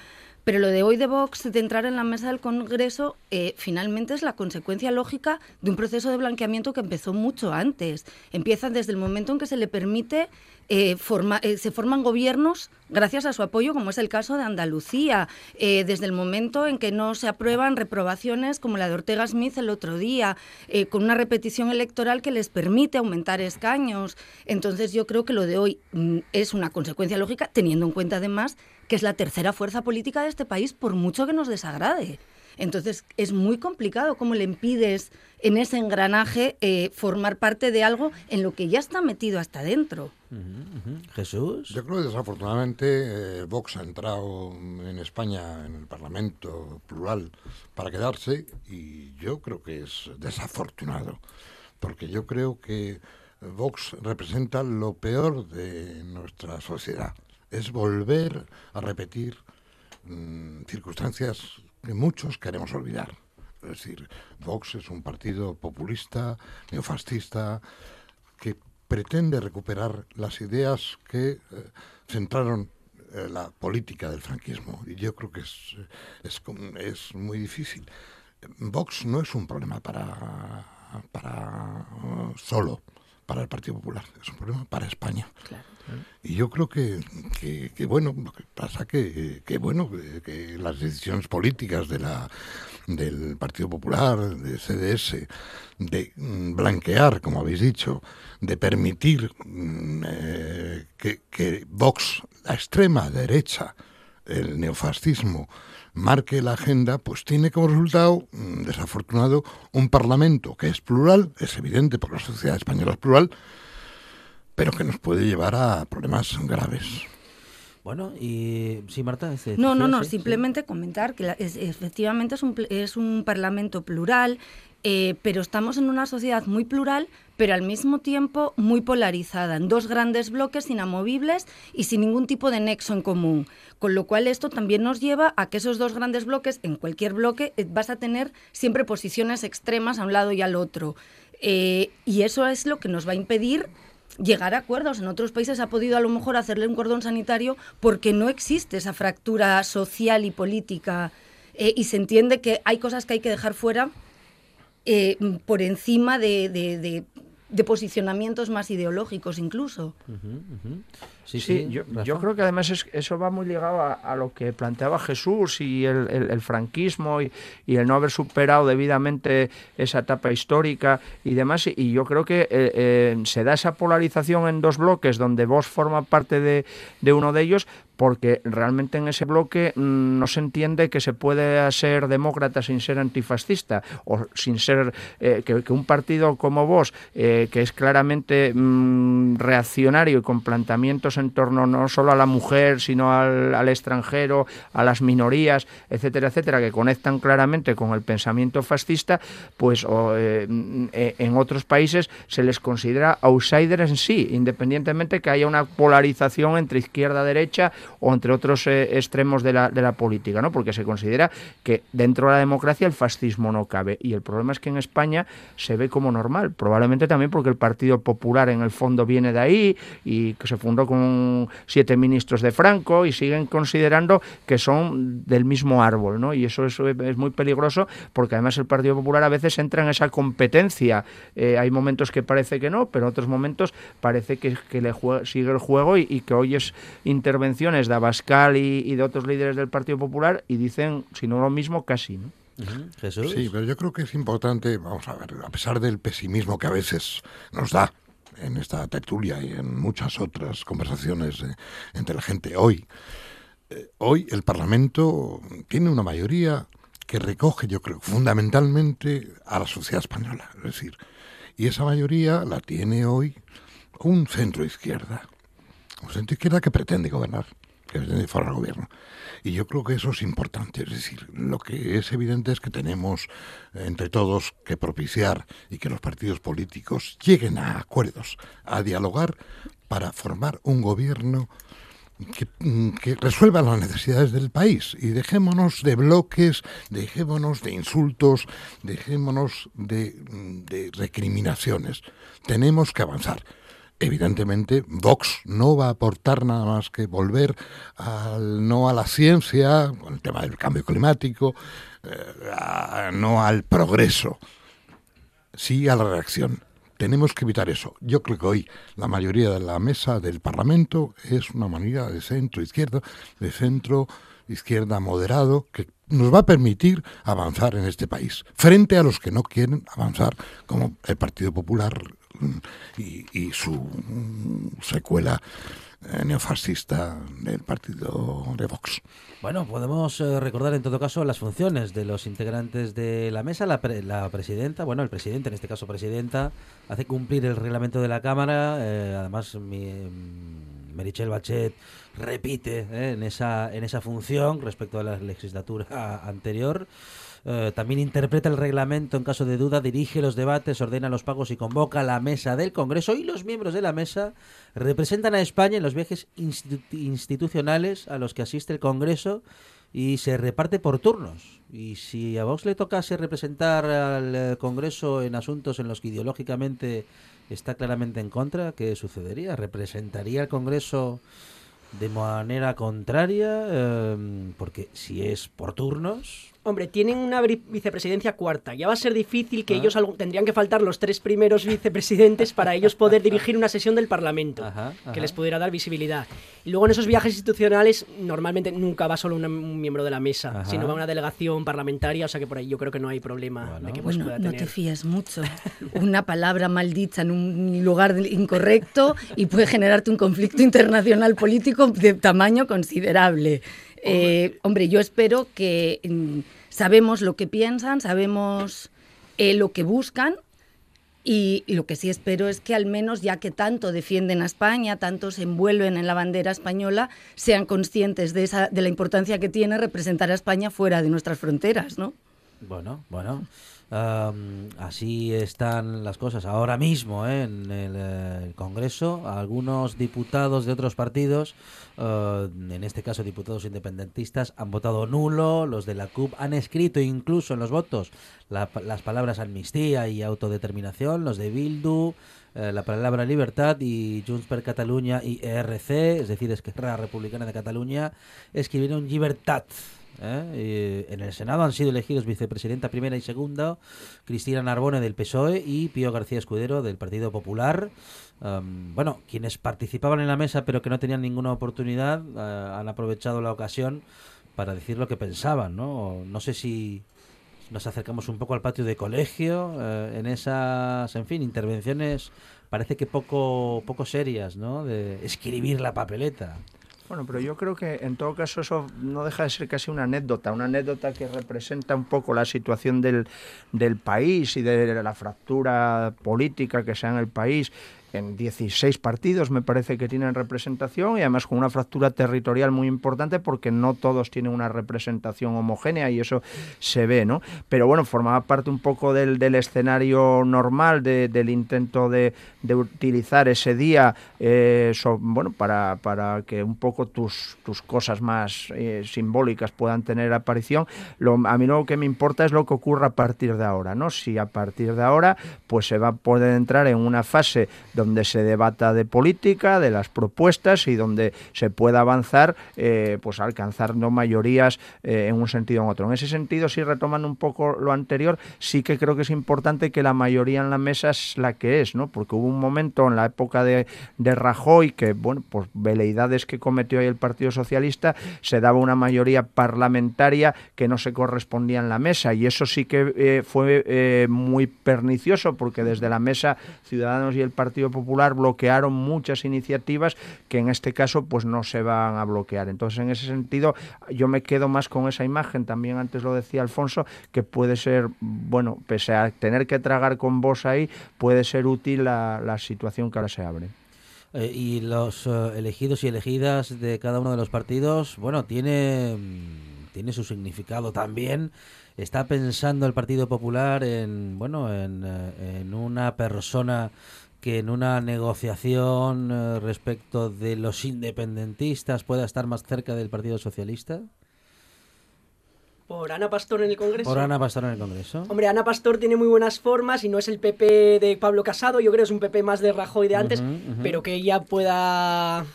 pero lo de hoy de Vox, de entrar en la mesa del Congreso, eh, finalmente es la consecuencia lógica de un proceso de blanqueamiento que empezó mucho antes. Empieza desde el momento en que se le permite eh, forma, eh, se forman gobiernos gracias a su apoyo, como es el caso de Andalucía, eh, desde el momento en que no se aprueban reprobaciones como la de Ortega Smith el otro día, eh, con una repetición electoral que les permite aumentar escaños. Entonces yo creo que lo de hoy mm, es una consecuencia lógica, teniendo en cuenta además que es la tercera fuerza política de este país, por mucho que nos desagrade. Entonces es muy complicado cómo le impides en ese engranaje eh, formar parte de algo en lo que ya está metido hasta dentro. Uh -huh, uh -huh. Jesús. Yo creo que desafortunadamente eh, Vox ha entrado en España en el Parlamento plural para quedarse y yo creo que es desafortunado porque yo creo que Vox representa lo peor de nuestra sociedad. Es volver a repetir mmm, circunstancias que muchos queremos olvidar. Es decir, Vox es un partido populista, neofascista, que pretende recuperar las ideas que eh, centraron eh, la política del franquismo. Y yo creo que es, es, muy difícil. Vox no es un problema para, para solo para el Partido Popular, es un problema para España. Y yo creo que, que, que, bueno, lo que pasa que, que bueno, que, que las decisiones políticas de la del Partido Popular, de CDS, de mm, blanquear, como habéis dicho, de permitir mm, eh, que, que Vox, la extrema derecha, el neofascismo, marque la agenda, pues tiene como resultado, mm, desafortunado, un Parlamento que es plural, es evidente porque la sociedad española es plural, pero que nos puede llevar a problemas graves. Bueno, y sí, Marta. Este, no, no, no, sí, simplemente sí. comentar que la, es, efectivamente es un, es un parlamento plural, eh, pero estamos en una sociedad muy plural, pero al mismo tiempo muy polarizada, en dos grandes bloques inamovibles y sin ningún tipo de nexo en común. Con lo cual esto también nos lleva a que esos dos grandes bloques, en cualquier bloque, eh, vas a tener siempre posiciones extremas a un lado y al otro. Eh, y eso es lo que nos va a impedir llegar a acuerdos. En otros países ha podido a lo mejor hacerle un cordón sanitario porque no existe esa fractura social y política eh, y se entiende que hay cosas que hay que dejar fuera eh, por encima de, de, de, de, posicionamientos más ideológicos incluso. Uh -huh, uh -huh. Sí, sí, sí yo, yo, creo que además es, eso va muy ligado a, a, lo que planteaba Jesús y el, el, el franquismo y, y, el no haber superado debidamente esa etapa histórica y demás. Y yo creo que eh, eh, se da esa polarización en dos bloques donde vos forma parte de, de uno de ellos, porque realmente en ese bloque mmm, no se entiende que se puede ser demócrata sin ser antifascista o sin ser eh, que, un partido como vos, eh, que es claramente mmm, reaccionario y con planteamientos en torno no solo a la mujer, sino al, al, extranjero, a las minorías, etcétera, etcétera, que conectan claramente con el pensamiento fascista, pues o, eh, en otros países se les considera outsiders en sí, independientemente que haya una polarización entre izquierda-derecha o entre otros eh, extremos de la, de la política, ¿no? porque se considera que dentro de la democracia el fascismo no cabe. Y el problema es que en España se ve como normal, probablemente también porque el Partido Popular en el fondo viene de ahí y que se fundó con siete ministros de Franco y siguen considerando que son del mismo árbol, ¿no? Y eso, eso es muy peligroso porque además el Partido Popular a veces entra en esa competencia. Eh, hay momentos que parece que no, pero en otros momentos parece que, que le sigue el juego y, y que hoy es de Abascal y, y, de otros líderes del Partido Popular y dicen, si no lo mismo, casi, ¿no? Uh -huh. Jesús. Sí, pero yo creo que es importante, vamos a ver, a pesar del pesimismo que a veces nos da en esta tertulia y en muchas otras conversaciones eh, entre la gente hoy, eh, hoy el Parlamento tiene una mayoría que recoge, yo creo, fundamentalmente a la sociedad española. Es decir, y esa mayoría la tiene hoy un centro izquierda, un centro izquierda que pretende gobernar que formar gobierno. Y yo creo que eso es importante. Es decir, lo que es evidente es que tenemos entre todos que propiciar y que los partidos políticos lleguen a acuerdos, a dialogar para formar un gobierno que, que, resuelva las necesidades del país y dejémonos de bloques, dejémonos de insultos, dejémonos de, de recriminaciones. Tenemos que avanzar evidentemente Vox no va a aportar nada más que volver al, no a la ciencia, con el tema del cambio climático, eh, no al progreso, sí a la reacción. Tenemos que evitar eso. Yo creo que hoy la mayoría de la mesa del Parlamento es una manera de centro izquierda, de centro izquierda moderado, que nos va a permitir avanzar en este país, frente a los que no quieren avanzar, como el Partido Popular y, y su secuela eh, neofascista del partido de Vox. Bueno, podemos eh, recordar en todo caso las funciones de los integrantes de la mesa. La, pre la, presidenta, bueno, el presidente, en este caso presidenta, hace cumplir el reglamento de la Cámara. Eh, además, mi, Merichel Bachet repite eh, en, esa, en esa función respecto a la legislatura anterior. Eh, también interpreta el reglamento en caso de duda, dirige los debates, ordena los pagos y convoca la mesa del Congreso y los miembros de la mesa representan a España en los viajes institu institucionales a los que asiste el Congreso y se reparte por turnos. Y si a Vox le tocase representar al eh, Congreso en asuntos en los que ideológicamente está claramente en contra, ¿qué sucedería? ¿Representaría al Congreso de manera contraria? Eh, porque si es por turnos, Hombre, tienen una vicepresidencia cuarta. Ya va a ser difícil Ah. que ellos algu- tendrían que faltar los tres primeros vicepresidentes para ellos poder dirigir una sesión del Parlamento, Ajá, ajá. que les pudiera dar visibilidad. Y luego en esos viajes institucionales normalmente nunca va solo un miembro de la mesa, Ajá. sino va una delegación parlamentaria, o sea que por ahí yo creo que no hay problema de que pues, Bueno, pueda no tener. te fíes mucho. Una palabra mal dicha en un lugar incorrecto y puede generarte un conflicto internacional político de tamaño considerable. Eh, hombre, yo espero que mm, sabemos lo que piensan, sabemos eh, lo que buscan y, y lo que sí espero es que al menos, ya que tanto defienden a España, tanto se envuelven en la bandera española, sean conscientes de, esa, de la importancia que tiene representar a España fuera de nuestras fronteras, ¿no? Bueno, bueno. Así están las cosas ahora mismo ¿eh? en el, eh, Congreso. Algunos diputados de otros partidos, eh, en este caso diputados independentistas, han votado nulo. Los de la CUP han escrito incluso en los votos la- las palabras amnistía y autodeterminación. Los de Bildu, la palabra libertad y Junts per Catalunya y ERC, es decir, Esquerra Republicana de Cataluña, escribieron libertad. ¿Eh? Y en el Senado han sido elegidos vicepresidenta primera y segunda Cristina Narbone del PSOE y Pío García Escudero del Partido Popular. Am, bueno, quienes participaban en la mesa pero que no tenían ninguna oportunidad eh, han aprovechado la ocasión para decir lo que pensaban, ¿no? No sé si nos acercamos un poco al patio de colegio eh, en esas, en fin, intervenciones parece que poco poco serias, ¿no? De escribir la papeleta. Bueno, pero yo creo que en todo caso eso no deja de ser casi una anécdota, una anécdota que representa un poco la situación del, del país y de la fractura política que sea en el país. En 16 partidos me parece que tienen representación y además con una fractura territorial muy importante porque no todos tienen una representación homogénea y eso se ve, ¿no? Pero bueno, formaba parte un poco del, del escenario normal, de- del intento de, de utilizar ese día eh, bueno, para, para que un poco tus, tus cosas más eh, simbólicas puedan tener aparición. Lo, a mí lo que me importa es lo que ocurra a partir de ahora, ¿no? Si a partir de ahora pues se va a poder entrar en una fase donde se debata de política, de las propuestas y donde se pueda avanzar eh, pues alcanzando mayorías eh, en un sentido o en otro. En ese sentido, sí retomando un poco lo anterior, sí que creo que es importante que la mayoría en la mesa es la que es, ¿no? Porque hubo un momento en la época de, de Rajoy que, bueno, pues veleidades que cometió ahí el Partido Socialista, se daba una mayoría parlamentaria que no se correspondía en la mesa y eso sí que eh, fue eh, muy pernicioso porque desde la mesa Ciudadanos y el Partido Popular bloquearon muchas iniciativas que en este caso pues no se van a bloquear. Entonces en ese sentido yo me quedo más con esa imagen, también antes lo decía Alfonso, que puede ser, bueno, pese a tener que tragar con vos ahí, puede ser útil la, la situación que ahora se abre. Eh, y los eh, elegidos y elegidas de cada uno de los partidos, bueno, tiene, mm, tiene su significado también. Está pensando el Partido Popular en, bueno, en, eh, en una persona que en una negociación eh, respecto de los independentistas pueda estar más cerca del Partido Socialista. Por Ana Pastor en el Congreso. Por Ana Pastor en el Congreso. Hombre, Ana Pastor tiene muy buenas formas y no es el PP de Pablo Casado, yo creo que es un PP más de Rajoy de antes, Ujú, ujú. pero que ella pueda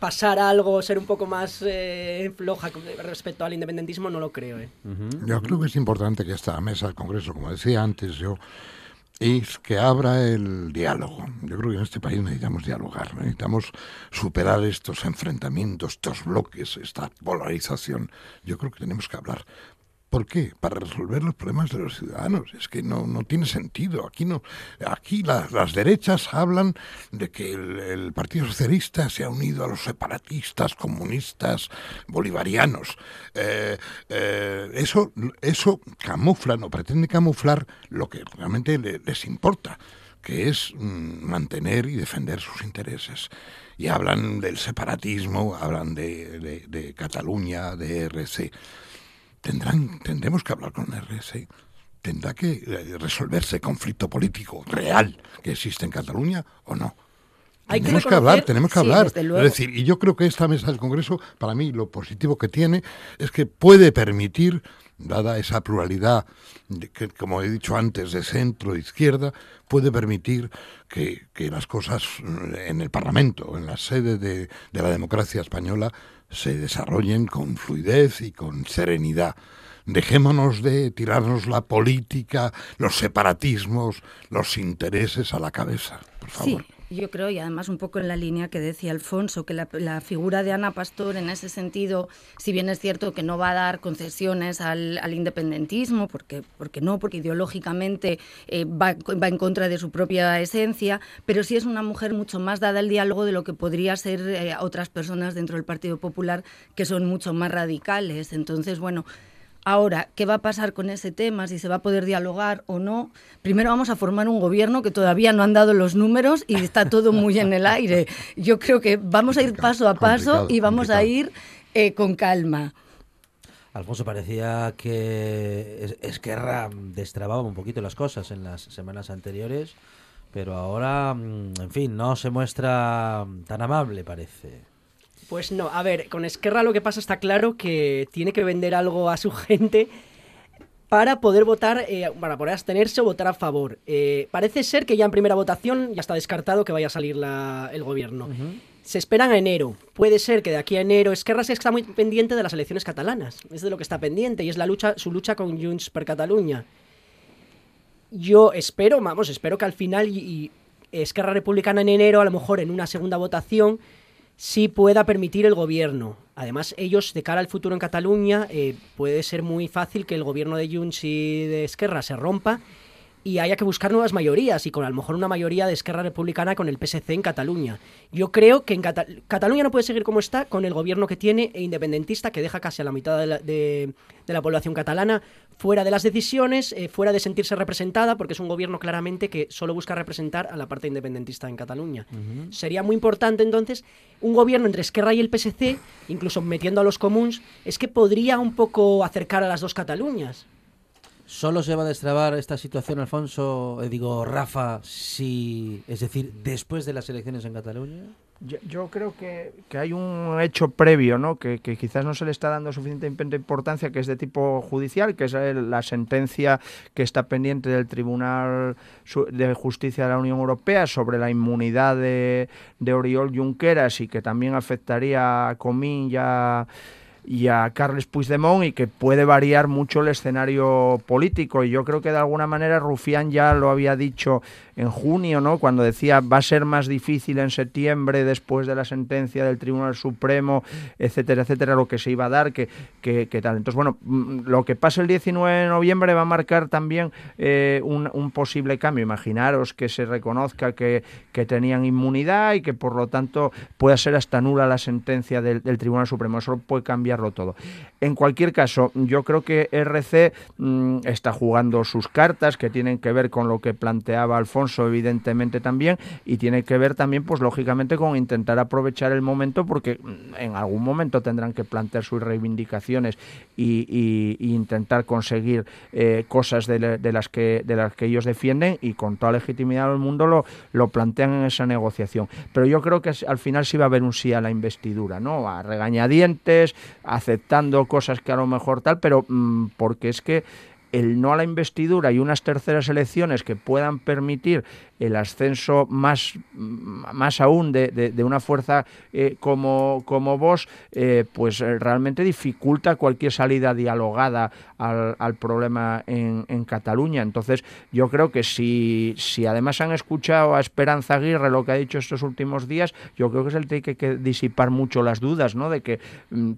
pasar algo, ser un poco más eh, floja respecto al independentismo, no lo creo. ¿eh? Yo creo que es importante que esta mesa del Congreso, como decía antes yo, es que abra el diálogo. Yo creo que en este país necesitamos dialogar, necesitamos superar estos enfrentamientos, estos bloques, esta polarización. Yo creo que tenemos que hablar. ¿Por qué? Para resolver los problemas de los ciudadanos. Es que no, no tiene sentido. Aquí no, aquí la- las derechas hablan de que el, Partido Socialista se ha unido a los separatistas, comunistas, bolivarianos. Eh, eh, eso, eso camufla, no pretende camuflar lo que realmente le- les importa que es mm, mantener y defender sus intereses. Y hablan del separatismo, hablan de- de Cataluña, de RC. Tendrán, tendremos que hablar con RC. Tendrá que eh, resolverse conflicto político real que existe en Cataluña o no. Hay tenemos que, hablar, tenemos que sí, hablar. Es decir, y yo creo que esta mesa del Congreso, para mí, lo positivo que tiene es que puede permitir, dada esa pluralidad, de que, como he dicho antes, de centro, izquierda, puede permitir que, que las cosas mm, en el Parlamento, en la sede de, de la democracia española, se desarrollen con fluidez y con serenidad. Dejémonos de tirarnos la política, los separatismos, los intereses a la cabeza, por favor. Sí, yo creo, y además un poco en la línea que decía Alfonso, que la, figura de Ana Pastor en ese sentido, si bien es cierto que no va a dar concesiones al, al independentismo, porque, porque no, porque ideológicamente eh, va, va, en contra de su propia esencia, pero sí es una mujer mucho más dada al diálogo de lo que podría ser eh, otras personas dentro del Partido Popular que son mucho más radicales. Entonces, bueno, Ahora, ¿qué va a pasar con ese tema? Si se va a poder dialogar o no. Primero vamos a formar un gobierno que todavía no han dado los números y está todo muy en el aire. Yo creo que vamos a ir paso a paso y vamos a ir eh, con calma. Alfonso, parecía que Esquerra destrababa un poquito las cosas en las semanas anteriores, pero ahora, mm, en fin, no se muestra tan amable, parece. Pues no, a ver, con Esquerra lo que pasa está claro que tiene que vender algo a su gente para poder votar, eh, para poder abstenerse o votar a favor. Eh, parece ser que ya en primera votación ya está descartado que vaya a salir la, el gobierno. Uh -huh. Se esperan a enero. Puede ser que de aquí a enero Esquerra se está muy pendiente de las elecciones catalanas. Es de lo que está pendiente y es la lucha, su lucha con Junts per Cataluña. Yo espero, vamos, espero que al final y, y Esquerra Republicana en enero, a lo mejor en una segunda votación, sí pueda permitir el gobierno. Además, ellos, de cara al futuro en Cataluña, eh, puede ser muy fácil que el gobierno de Junts y de Esquerra se rompa y haya que buscar nuevas mayorías y con a lo mejor una mayoría de Esquerra Republicana con el PSC en Cataluña. Yo creo que en Cata Cataluña no puede seguir como está con el gobierno que tiene e independentista que deja casi a la mitad de la, de, de la población catalana fuera de las decisiones, eh, fuera de sentirse representada, porque es un gobierno claramente que solo busca representar a la parte independentista en Cataluña. Uh -huh. Sería muy importante entonces un gobierno entre Esquerra y el PSC, incluso metiendo a los comuns, es que podría un poco acercar a las dos Cataluñas. ¿Solo se va a destrabar esta situación, Alfonso, eh, digo, Rafa, si, es decir, después de las elecciones en Cataluña? Yo, yo creo que, que, hay un hecho previo, ¿no? Que, que, quizás no se le está dando suficiente importancia, que es de tipo judicial, que es la sentencia que está pendiente del Tribunal de Justicia de la Unión Europea sobre la inmunidad de, de Oriol Junqueras y que también afectaría a Comín y a y a Carles Puigdemont y que puede variar mucho el escenario político. Y yo creo que de alguna manera Rufián ya lo había dicho en junio, ¿no? Cuando decía va a ser más difícil en septiembre después de la sentencia del Tribunal Supremo, etcétera, etcétera, lo que se iba a dar, que, que, que tal. Entonces, bueno, lo que pasa el 19 de noviembre va a marcar también eh, un, posible cambio. Imaginaros que se reconozca que, que, tenían inmunidad y que por lo tanto pueda ser hasta nula la sentencia del, Tribunal Supremo. Eso puede cambiarlo todo. En cualquier caso, yo creo que RC mmm, está jugando sus cartas que tienen que ver con lo que planteaba Alfonso Alfonso, evidentemente también, y tiene que ver también, pues lógicamente, con intentar aprovechar el momento, porque en algún momento tendrán que plantear sus reivindicaciones y, intentar conseguir eh, cosas de, las que, de las que ellos defienden, y con toda legitimidad del mundo lo, lo plantean en esa negociación. Pero yo creo que al final sí va a haber un sí a la investidura, ¿no? A regañadientes, aceptando cosas que a lo mejor tal, pero mmm, porque es que el no a la investidura y unas terceras elecciones que puedan permitir el ascenso más, más aún de, de, una fuerza eh, como, como vos, eh, pues realmente dificulta cualquier salida dialogada al, al problema en, en, Cataluña. Entonces, yo creo que si, si además han escuchado a Esperanza Aguirre lo que ha dicho estos últimos días, yo creo que es el que hay que disipar mucho las dudas, ¿no? De que mm,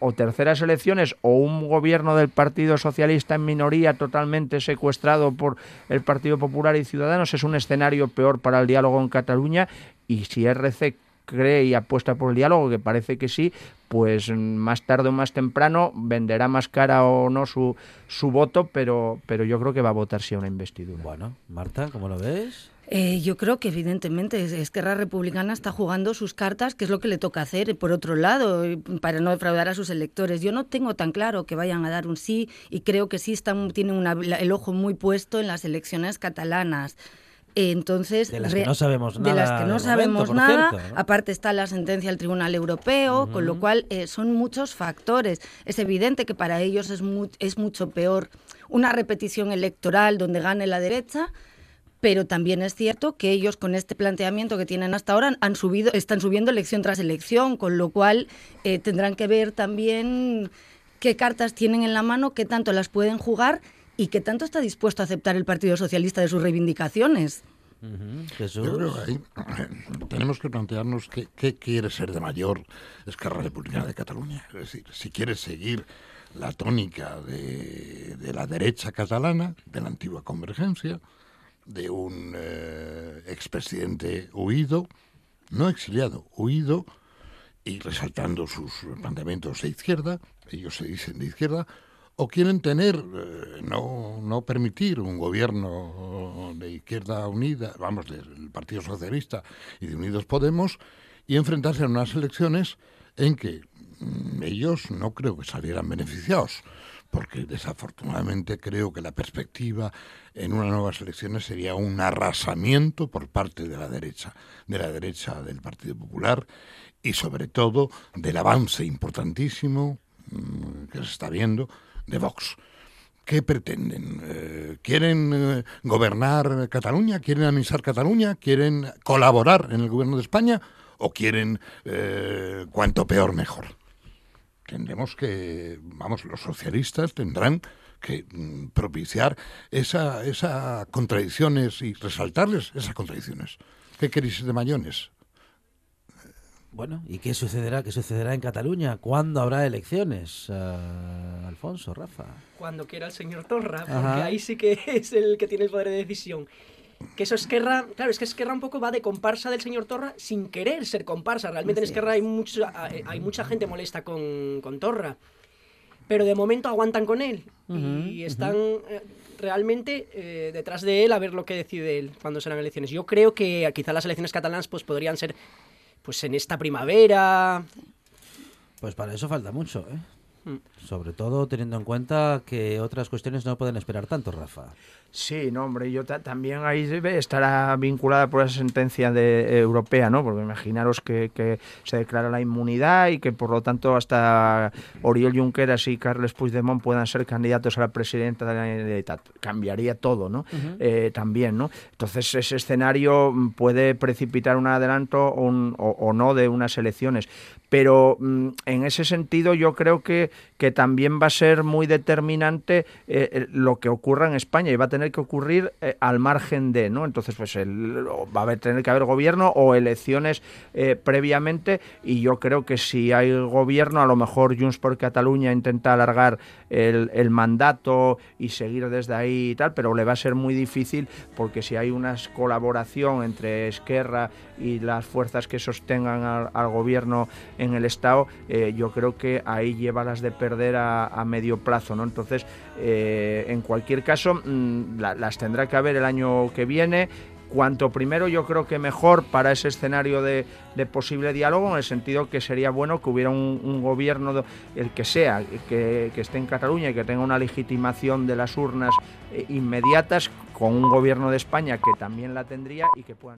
o terceras elecciones o un gobierno del Partido Socialista en minoría totalmente secuestrado por el Partido Popular y Ciudadanos es un escenario escenario peor para el diálogo en Cataluña y si RC cree y apuesta por el diálogo, que parece que sí, pues más tarde o más temprano venderá más cara o no su, su voto, pero, pero yo creo que va a votar sí a una investidura. Bueno, Marta, ¿cómo lo ves? Eh, yo creo que evidentemente Esquerra Republicana está jugando sus cartas, que es lo que le toca hacer, por otro lado, para no defraudar a sus electores. Yo no tengo tan claro que vayan a dar un sí y creo que sí están, tienen una, el ojo muy puesto en las elecciones catalanas. Entonces, de las que no sabemos nada. De las que no sabemos momento, nada. Cierto, ¿no? Aparte está la sentencia del Tribunal Europeo, uh -huh. con lo cual eh, son muchos factores. Es evidente que para ellos es, mu es mucho peor una repetición electoral donde gane la derecha, pero también es cierto que ellos con este planteamiento que tienen hasta ahora han subido, están subiendo elección tras elección, con lo cual eh, tendrán que ver también qué cartas tienen en la mano, qué tanto las pueden jugar y qué tanto está dispuesto a aceptar el Partido Socialista de sus reivindicaciones. Yo creo que ahí tenemos que plantearnos qué, qué quiere ser de mayor Esquerra Republicana de Cataluña. Es decir, si quiere seguir la tónica de, de la derecha catalana, de la antigua convergencia, de un eh, expresidente huido, no exiliado, huido, y resaltando sus planteamientos de izquierda, ellos se dicen de izquierda, o quieren tener, eh, no, no permitir un gobierno de izquierda unida, vamos, del Partido Socialista y de Unidos Podemos, y enfrentarse a unas elecciones en que mm, ellos no creo que salieran beneficiados, porque desafortunadamente creo que la perspectiva en unas nuevas elecciones sería un arrasamiento por parte de la derecha, de la derecha del Partido Popular y sobre todo del avance importantísimo mm, que se está viendo de Vox. ¿Qué pretenden? Eh, ¿Quieren eh, gobernar Cataluña? ¿Quieren administrar Cataluña? ¿Quieren colaborar en el gobierno de España? ¿O quieren eh, cuanto peor mejor? Tendremos que, vamos, los socialistas tendrán que mm, propiciar esa, esa contradicciones y resaltarles esas contradicciones. ¿Qué queréis de mayones? Bueno, ¿y qué sucederá? ¿Qué sucederá en Cataluña? ¿Cuándo habrá elecciones? Eh, Alfonso, Rafa. Cuando quiera el señor Torra, porque Ajá. ahí sí que es el que tiene el poder de decisión. Que eso Esquerra, claro, es que Esquerra un poco va de comparsa del señor Torra sin querer ser comparsa. Realmente en Esquerra hay, mucho, hay hay mucha gente molesta con, con Torra. Pero de momento aguantan con él y están eh, realmente eh, detrás de él a ver lo que decide él cuando serán elecciones. Yo creo que quizá las elecciones catalanas pues podrían ser pues en esta primavera. Pues para eso falta mucho, ¿eh? Mm. Sobre todo teniendo en cuenta que otras cuestiones no pueden esperar tanto, Rafa. Sí, no, hombre, yo ta- también ahí estará vinculada por esa sentencia de, eh, europea, ¿no? Porque imaginaros que, que se declara la inmunidad y que por lo tanto hasta Oriol Junqueras y Carles Puigdemont puedan ser candidatos a la presidenta de la Generalitat. Cambiaría todo, ¿no? Eh, también, ¿no? Entonces ese escenario mm, puede precipitar un adelanto o, un- o- o no de unas elecciones. Pero mm, en ese sentido yo creo que, que también va a ser muy determinante eh, eh, lo que ocurra en España y va a tener que ocurrir eh, al margen de, ¿no? Entonces, pues va a tener que haber gobierno o elecciones previamente y yo creo que si hay gobierno, a lo mejor Junts por Cataluña intenta alargar el, mandato y seguir desde ahí y tal, pero le va a ser muy difícil porque si hay una colaboración entre Esquerra y las fuerzas que sostengan al, al gobierno en el Estado, eh, yo creo que ahí lleva las de perder a, medio plazo, ¿no? Entonces, eh, en cualquier caso, mm, la- las tendrá que haber el año que viene. Cuanto primero yo creo que mejor para ese escenario de, posible diálogo, en el sentido que sería bueno que hubiera un, gobierno, el que sea, que, que esté en Cataluña y que tenga una legitimación de las urnas eh, inmediatas, con un gobierno de España que también la tendría y que puedan...